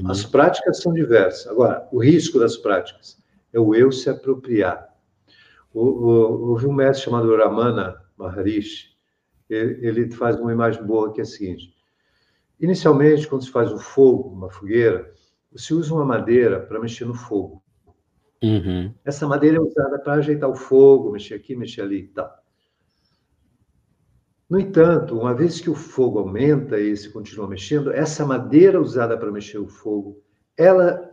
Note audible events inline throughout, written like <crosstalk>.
Uhum. As práticas são diversas. Agora, o risco das práticas é o eu se apropriar. Houve um mestre chamado Ramana Maharishi, ele faz uma imagem boa que é a seguinte: inicialmente, quando se faz um fogo, uma fogueira, se usa uma madeira para mexer no fogo. Uhum. Essa madeira é usada para ajeitar o fogo, mexer aqui, mexer ali e tal. No entanto, uma vez que o fogo aumenta e se continua mexendo, essa madeira usada para mexer o fogo, ela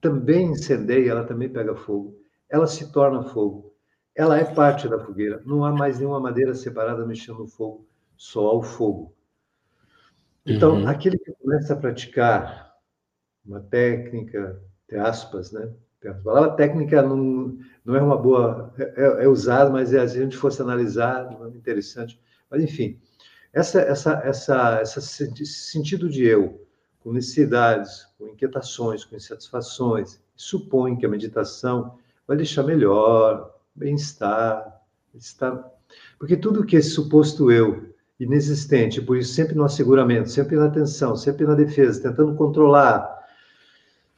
também incendeia, ela também pega fogo, ela se torna fogo, ela é parte da fogueira. Não há mais nenhuma madeira separada mexendo no fogo, só há o fogo. Então, uhum. aquele que começa a praticar uma técnica, entre aspas, né? A palavra técnica não, não é uma boa, é, é usada, mas é, se a gente fosse analisar, não é interessante. Mas, enfim, essa, essa, essa, essa, esse sentido de eu, com necessidades, com inquietações, com insatisfações, supõe que a meditação vai deixar melhor, bem-estar, estar... porque tudo que esse suposto eu inexistente, por isso sempre no asseguramento, sempre na atenção, sempre na defesa, tentando controlar,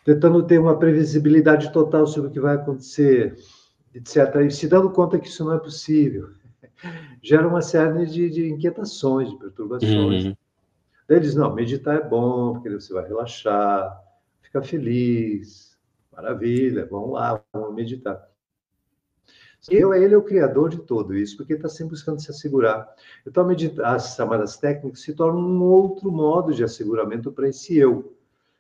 tentando ter uma previsibilidade total sobre o que vai acontecer, etc. E se dando conta que isso não é possível, <laughs> gera uma série de, de inquietações, de perturbações. Uhum. Daí eles, não, meditar é bom, porque você vai relaxar, ficar feliz, maravilha, vamos lá, vamos meditar. Eu, ele é o criador de tudo isso, porque está sempre buscando se assegurar. Então, a meditar, as chamadas técnicas se tornam um outro modo de asseguramento para esse eu.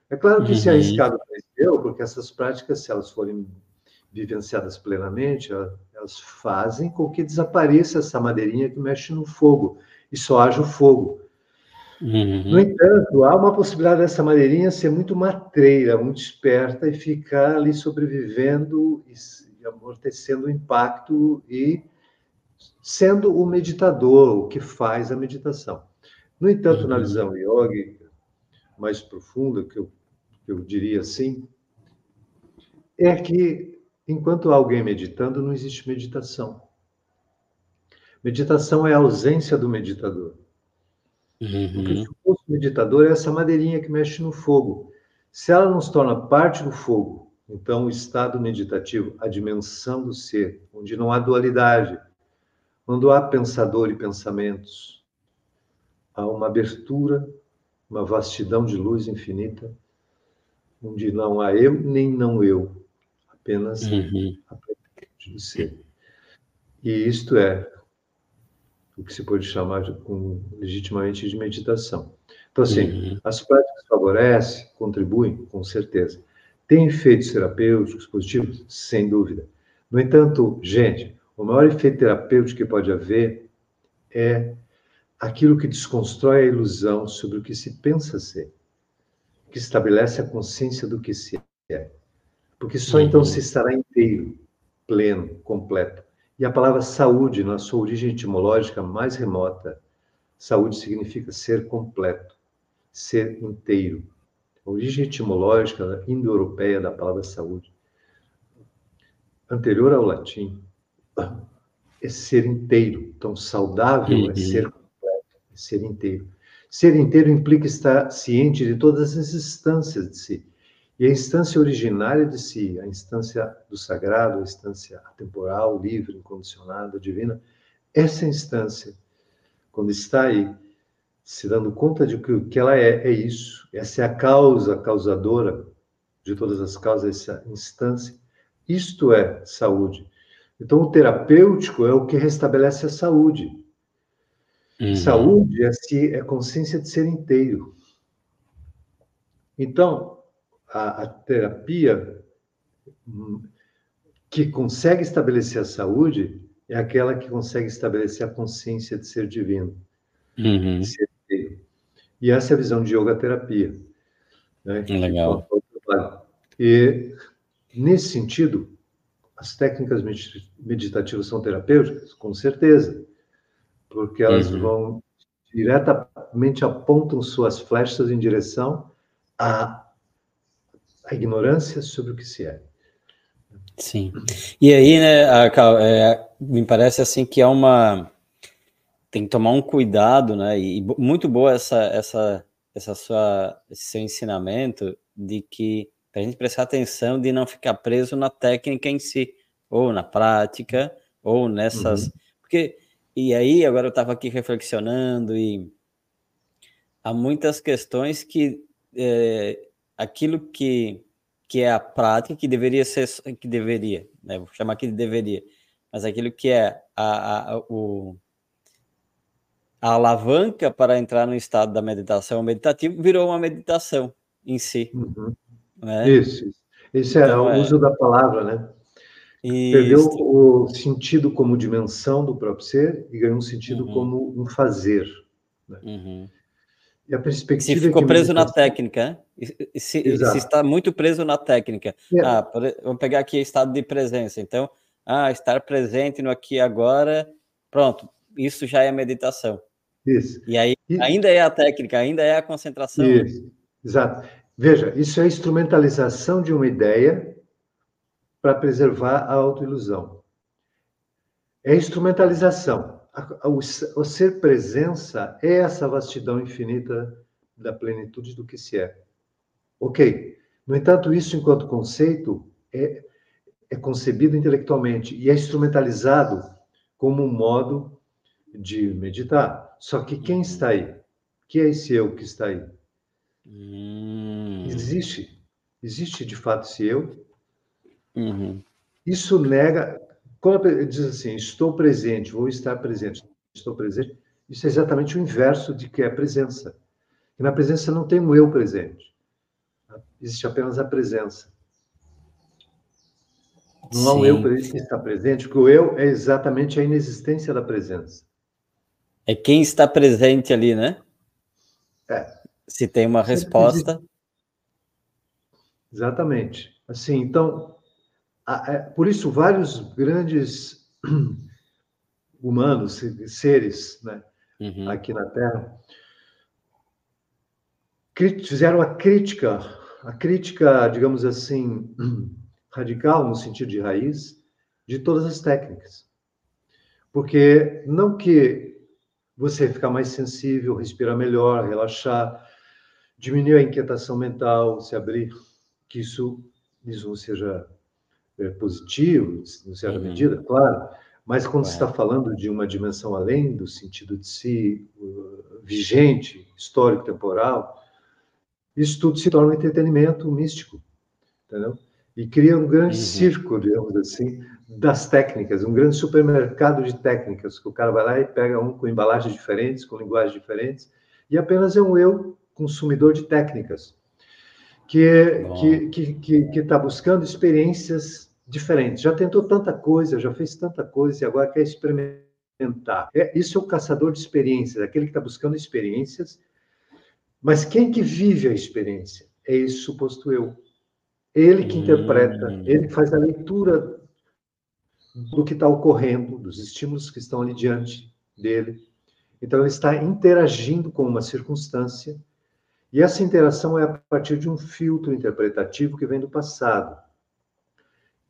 É claro que uhum. se arriscado para esse eu, porque essas práticas, se elas forem vivenciadas plenamente, elas fazem com que desapareça essa madeirinha que mexe no fogo e só haja o fogo. Uhum. No entanto, há uma possibilidade dessa madeirinha ser muito matreira, muito esperta e ficar ali sobrevivendo e amortecendo o impacto e sendo o meditador, o que faz a meditação. No entanto, uhum. na visão yoga mais profunda, que eu, eu diria assim, é que enquanto há alguém meditando, não existe meditação. Meditação é a ausência do meditador. Uhum. Porque o meditador é essa madeirinha que mexe no fogo. Se ela não se torna parte do fogo, então o estado meditativo, a dimensão do ser, onde não há dualidade, quando há pensador e pensamentos, há uma abertura, uma vastidão de luz infinita, onde não há eu nem não eu, apenas uhum. a plenitude do ser. E isto é o que se pode chamar de, com, legitimamente de meditação. Então, assim, uhum. as práticas favorecem, contribuem, com certeza. Tem efeitos terapêuticos positivos? Sem dúvida. No entanto, gente, o maior efeito terapêutico que pode haver é aquilo que desconstrói a ilusão sobre o que se pensa ser, que estabelece a consciência do que se é. Porque só então uhum. se estará inteiro, pleno, completo. E a palavra saúde, na sua origem etimológica mais remota, saúde significa ser completo, ser inteiro. A origem etimológica indo-europeia da palavra saúde, anterior ao latim, é ser inteiro. Então, saudável é uhum. é ser completo, é ser inteiro. Ser inteiro implica estar ciente de todas as instâncias de si e a instância originária de si, a instância do sagrado, a instância atemporal, livre, incondicionada, divina, essa instância, quando está aí, se dando conta de que o que ela é, é isso, essa é a causa causadora de todas as causas, essa instância, isto é saúde. Então, o terapêutico é o que restabelece a saúde. Uhum. Saúde é, se, é consciência de ser inteiro. Então, a, a terapia hum, que consegue estabelecer a saúde é aquela que consegue estabelecer a consciência de ser divino. Uhum. De ser e essa é a visão de yoga terapia. Né? Legal. E, nesse sentido, as técnicas meditativas são terapêuticas? Com certeza, porque elas uhum. vão diretamente apontam suas flechas em direção a a ignorância sobre o que se é. Sim. E aí, né, é, me parece assim que é uma tem que tomar um cuidado, né? E muito boa essa essa essa sua, esse seu ensinamento de que a gente prestar atenção de não ficar preso na técnica em si, ou na prática, ou nessas. Uhum. Porque, e aí, agora eu estava aqui reflexionando e há muitas questões que é, aquilo que, que é a prática, que deveria ser, que deveria, né, vou chamar aqui de deveria, mas aquilo que é a, a, o, a alavanca para entrar no estado da meditação meditativo virou uma meditação em si. Uhum. Né? Isso, isso. é então, o é... uso da palavra, né? Isso. Perdeu o sentido como dimensão do próprio ser e ganhou um sentido uhum. como um fazer. Né? Uhum. E a perspectiva. Se ficou é preso meditação... na técnica, se, se, está muito preso na técnica. É. Ah, vamos pegar aqui estado de presença. Então, ah, estar presente no aqui e agora, pronto, isso já é meditação. Isso. E aí, e... ainda é a técnica, ainda é a concentração. Isso, exato. Veja, isso é a instrumentalização de uma ideia para preservar a autoilusão. É instrumentalização. O, o ser presença é essa vastidão infinita da plenitude do que se é. Ok. No entanto, isso, enquanto conceito, é, é concebido intelectualmente e é instrumentalizado como um modo de meditar. Só que quem está aí? Que é esse eu que está aí? Hum. Existe. Existe de fato esse eu. Uhum. Isso nega. Quando ele diz assim, estou presente, vou estar presente, estou presente, isso é exatamente o inverso de que é a presença. E na presença não tem um eu presente. Existe apenas a presença. Não Sim. há um eu presente que está presente, porque o eu é exatamente a inexistência da presença. É quem está presente ali, né? É. Se tem uma resposta. Exatamente. Assim, então, por isso vários grandes <clears throat> humanos, seres, né, uhum. aqui na Terra, fizeram a crítica, a crítica, digamos assim, <clears throat> radical no sentido de raiz de todas as técnicas. Porque não que você ficar mais sensível, respirar melhor, relaxar, diminuir a inquietação mental, se abrir, que isso, isso seja é, positivo, em certa uhum. medida, claro, mas quando é. está falando de uma dimensão além do sentido de si, uh, vigente, histórico, temporal, isso tudo se torna um entretenimento místico, entendeu? E cria um grande uhum. circo, digamos assim, das técnicas, um grande supermercado de técnicas, que o cara vai lá e pega um com embalagens diferentes, com linguagens diferentes, e apenas é um eu consumidor de técnicas, que está que, que, que, tá buscando experiências diferentes. Já tentou tanta coisa, já fez tanta coisa, e agora quer experimentar. É, isso é o caçador de experiências, aquele que está buscando experiências, mas quem que vive a experiência? É esse suposto eu. Ele que interpreta, hum. ele que faz a leitura do que está ocorrendo, dos estímulos que estão ali diante dele. Então, ele está interagindo com uma circunstância, e essa interação é a partir de um filtro interpretativo que vem do passado.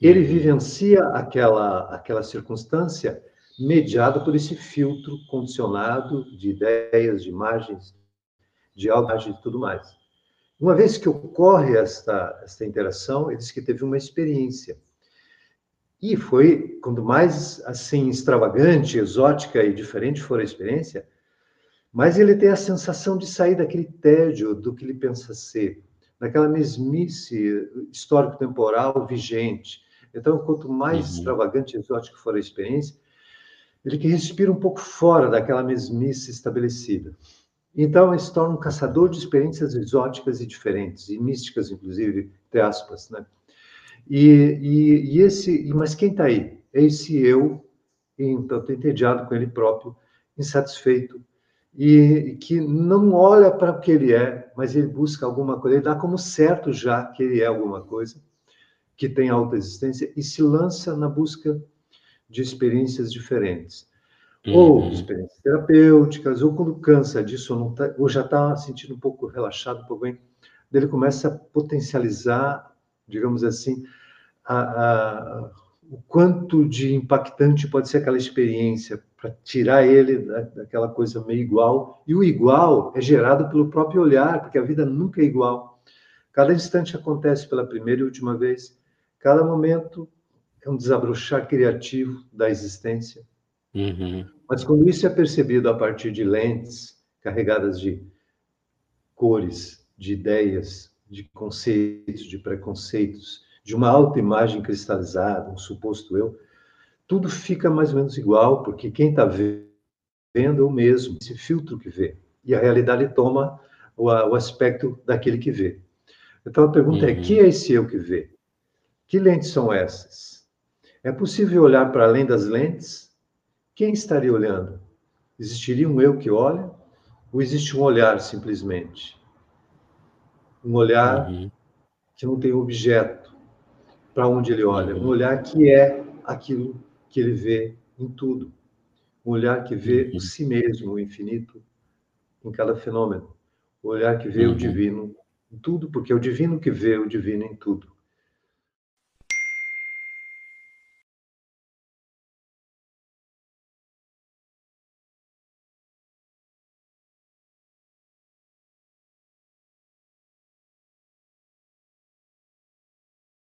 Ele uhum. vivencia aquela, aquela circunstância mediada por esse filtro condicionado de ideias, de imagens, de algo e tudo mais. Uma vez que ocorre esta, esta interação, ele diz que teve uma experiência. E foi, quanto mais assim extravagante, exótica e diferente for a experiência, mais ele tem a sensação de sair daquele tédio do que ele pensa ser, daquela mesmice histórico-temporal vigente. Então, quanto mais uhum. extravagante e exótica for a experiência, ele que respira um pouco fora daquela mesmice estabelecida. Então, ele se torna um caçador de experiências exóticas e diferentes, e místicas, inclusive, entre aspas, né? E, e, e esse, mas quem está aí? É esse eu, então, entediado com ele próprio, insatisfeito, e que não olha para o que ele é, mas ele busca alguma coisa, ele dá como certo já que ele é alguma coisa, que tem alta existência, e se lança na busca de experiências diferentes ou uhum. experiências terapêuticas, ou quando cansa disso, ou, tá, ou já está sentindo um pouco relaxado, um pouco bem, ele começa a potencializar, digamos assim, a, a, o quanto de impactante pode ser aquela experiência para tirar ele daquela coisa meio igual. E o igual é gerado pelo próprio olhar, porque a vida nunca é igual. Cada instante acontece pela primeira e última vez. Cada momento é um desabrochar criativo da existência. Uhum. Mas quando isso é percebido a partir de lentes carregadas de cores, de ideias, de conceitos, de preconceitos, de uma autoimagem cristalizada, um suposto eu, tudo fica mais ou menos igual, porque quem está vendo é o mesmo, esse filtro que vê. E a realidade toma o, o aspecto daquele que vê. Então a pergunta é, uhum. é: que é esse eu que vê? Que lentes são essas? É possível olhar para além das lentes? Quem estaria olhando? Existiria um eu que olha? Ou existe um olhar simplesmente? Um olhar uhum. que não tem objeto para onde ele olha, um uhum. olhar que é aquilo que ele vê em tudo. Um olhar que vê uhum. o si mesmo, o infinito, em cada fenômeno. O olhar que vê uhum. o divino em tudo, porque é o divino que vê o divino em tudo.